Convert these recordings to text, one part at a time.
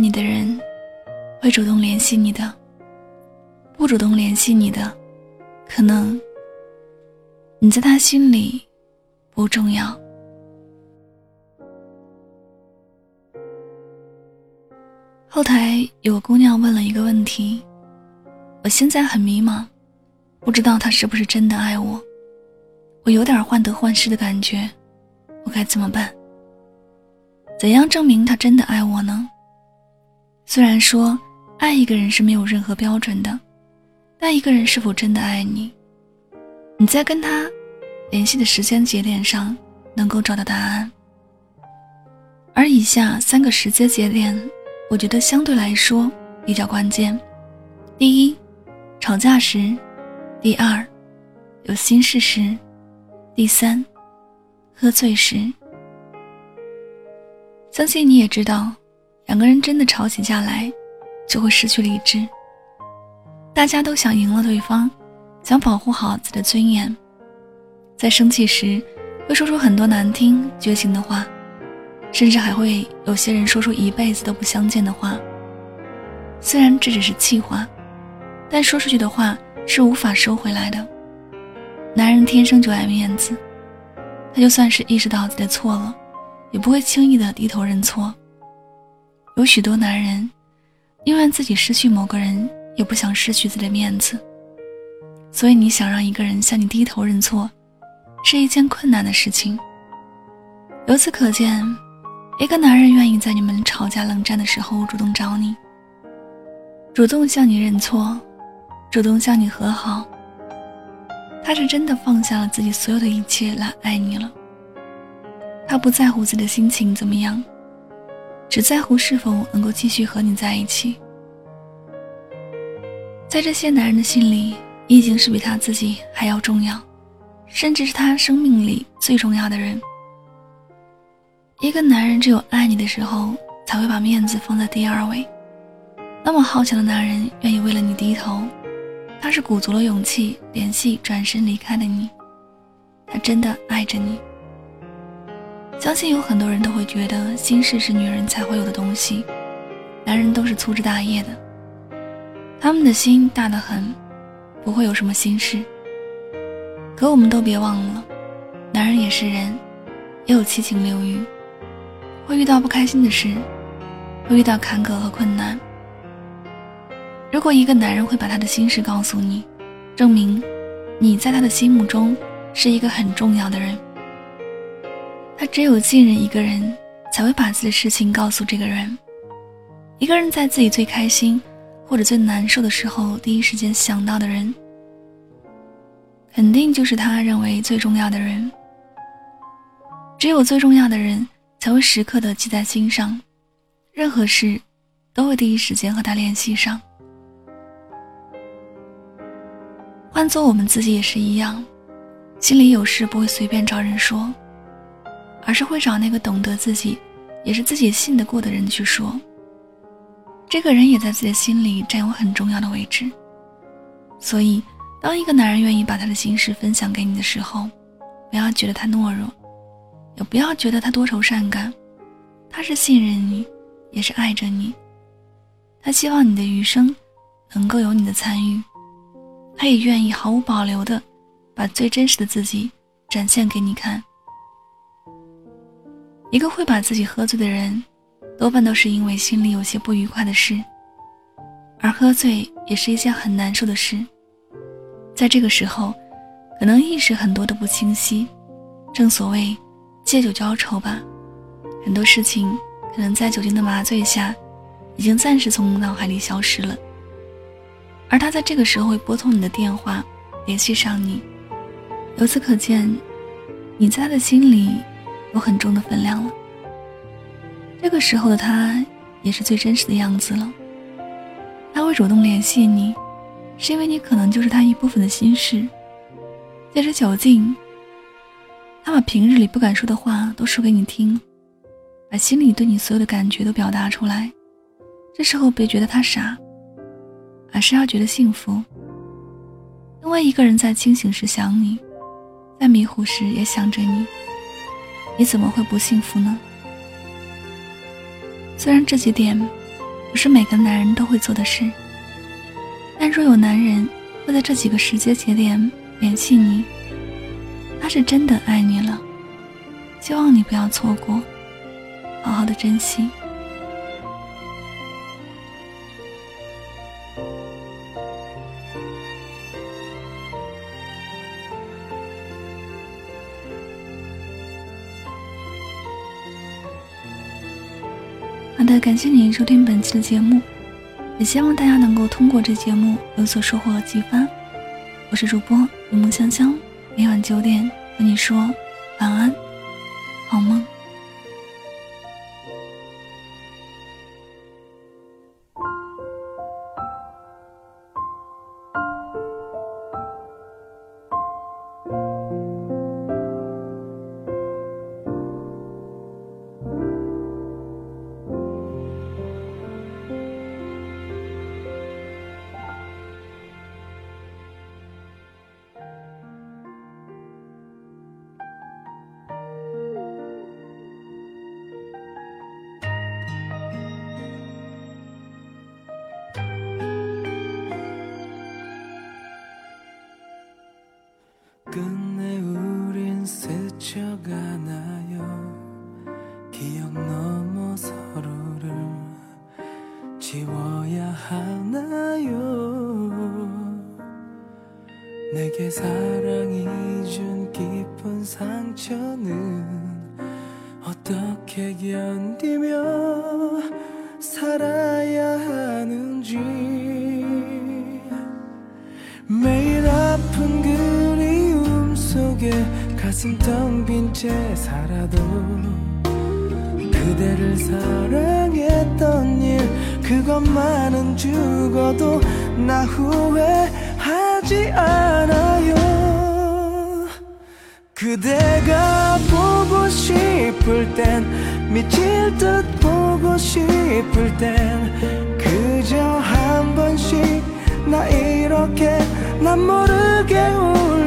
你的人，会主动联系你的；不主动联系你的，可能你在他心里不重要。后台有个姑娘问了一个问题：我现在很迷茫，不知道他是不是真的爱我，我有点患得患失的感觉，我该怎么办？怎样证明他真的爱我呢？虽然说爱一个人是没有任何标准的，但一个人是否真的爱你，你在跟他联系的时间节点上能够找到答案。而以下三个时间节点。我觉得相对来说比较关键。第一，吵架时；第二，有心事时；第三，喝醉时。相信你也知道，两个人真的吵起架来，就会失去理智。大家都想赢了对方，想保护好自己的尊严，在生气时会说出很多难听、绝情的话。甚至还会有些人说出一辈子都不相见的话。虽然这只是气话，但说出去的话是无法收回来的。男人天生就爱面子，他就算是意识到自己的错了，也不会轻易的低头认错。有许多男人，宁愿自己失去某个人，也不想失去自己的面子。所以，你想让一个人向你低头认错，是一件困难的事情。由此可见。一个男人愿意在你们吵架冷战的时候主动找你，主动向你认错，主动向你和好，他是真的放下了自己所有的一切来爱你了。他不在乎自己的心情怎么样，只在乎是否能够继续和你在一起。在这些男人的心里，你已经是比他自己还要重要，甚至是他生命里最重要的人。一个男人只有爱你的时候，才会把面子放在第二位。那么好强的男人愿意为了你低头，他是鼓足了勇气联系转身离开的你。他真的爱着你。相信有很多人都会觉得心事是女人才会有的东西，男人都是粗枝大叶的，他们的心大得很，不会有什么心事。可我们都别忘了，男人也是人，也有七情六欲。会遇到不开心的事，会遇到坎坷和困难。如果一个男人会把他的心事告诉你，证明你在他的心目中是一个很重要的人。他只有信任一个人，才会把自己的事情告诉这个人。一个人在自己最开心或者最难受的时候，第一时间想到的人，肯定就是他认为最重要的人。只有最重要的人。才会时刻的记在心上，任何事都会第一时间和他联系上。换做我们自己也是一样，心里有事不会随便找人说，而是会找那个懂得自己，也是自己信得过的人去说。这个人也在自己的心里占有很重要的位置。所以，当一个男人愿意把他的心事分享给你的时候，不要觉得他懦弱。也不要觉得他多愁善感，他是信任你，也是爱着你。他希望你的余生能够有你的参与，他也愿意毫无保留的把最真实的自己展现给你看。一个会把自己喝醉的人，多半都是因为心里有些不愉快的事，而喝醉也是一件很难受的事。在这个时候，可能意识很多都不清晰，正所谓。借酒浇愁吧，很多事情可能在酒精的麻醉下，已经暂时从脑海里消失了。而他在这个时候会拨通你的电话，联系上你。由此可见，你在他的心里有很重的分量了。这个时候的他，也是最真实的样子了。他会主动联系你，是因为你可能就是他一部分的心事。借着酒劲。他把平日里不敢说的话都说给你听，把心里对你所有的感觉都表达出来。这时候别觉得他傻，而是要觉得幸福。因为一个人在清醒时想你，在迷糊时也想着你，你怎么会不幸福呢？虽然这几点不是每个男人都会做的事。但若有男人会在这几个时间节点联系你，他是真的爱你了。希望你不要错过，好好的珍惜。好的，感谢您收听本期的节目，也希望大家能够通过这节目有所收获和启发。我是主播雨梦香香，每晚九点和你说晚安， 지워야 하나요? 내게 사랑이 준 깊은 상처는 어떻게 견디며 살아야 하는지. 매일 아픈 그리움 속에 가슴 텅 빈 채 살아도 그대를 사랑했던 일 그것만은 죽어도 나 후회하지 않아요. 그대가 보고 싶을 땐 미칠 듯 보고 싶을 땐 그저 한 번씩 나 이렇게 난 모르게 울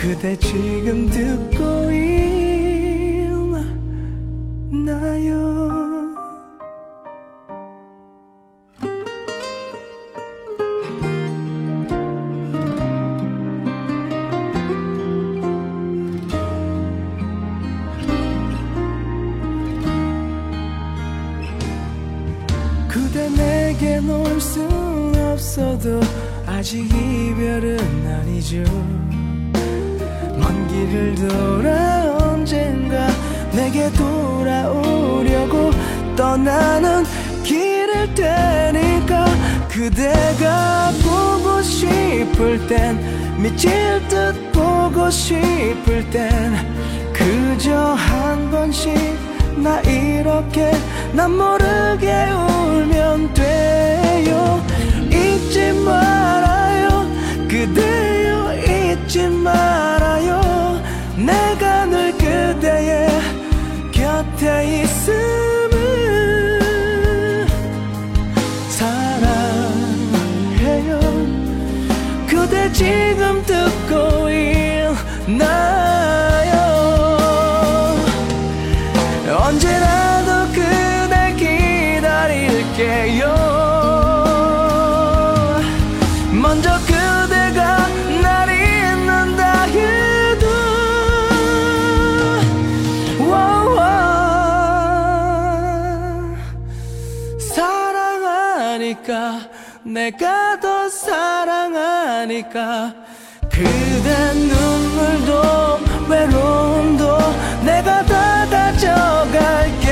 그대 지금 듣고 있나요? 그대 내게 놓을 순 없어도 아직 이별은 아니죠 먼 길을 돌아 언젠가 내게 돌아오려고 떠나는 길일 테니까 그대가 보고 싶을 땐 미칠 듯 보고 싶을 땐 그저 한 번씩 나 이렇게 난 모르게 울면 돼요. 잊지 말아요. 그대 나요. 언제라도 그대 기다릴게요. 먼저 그대가 날 잊는다 해도 사랑하니까 내가 더 사랑하니까 그대 눈물도 외로움도 내가 다 가져갈게요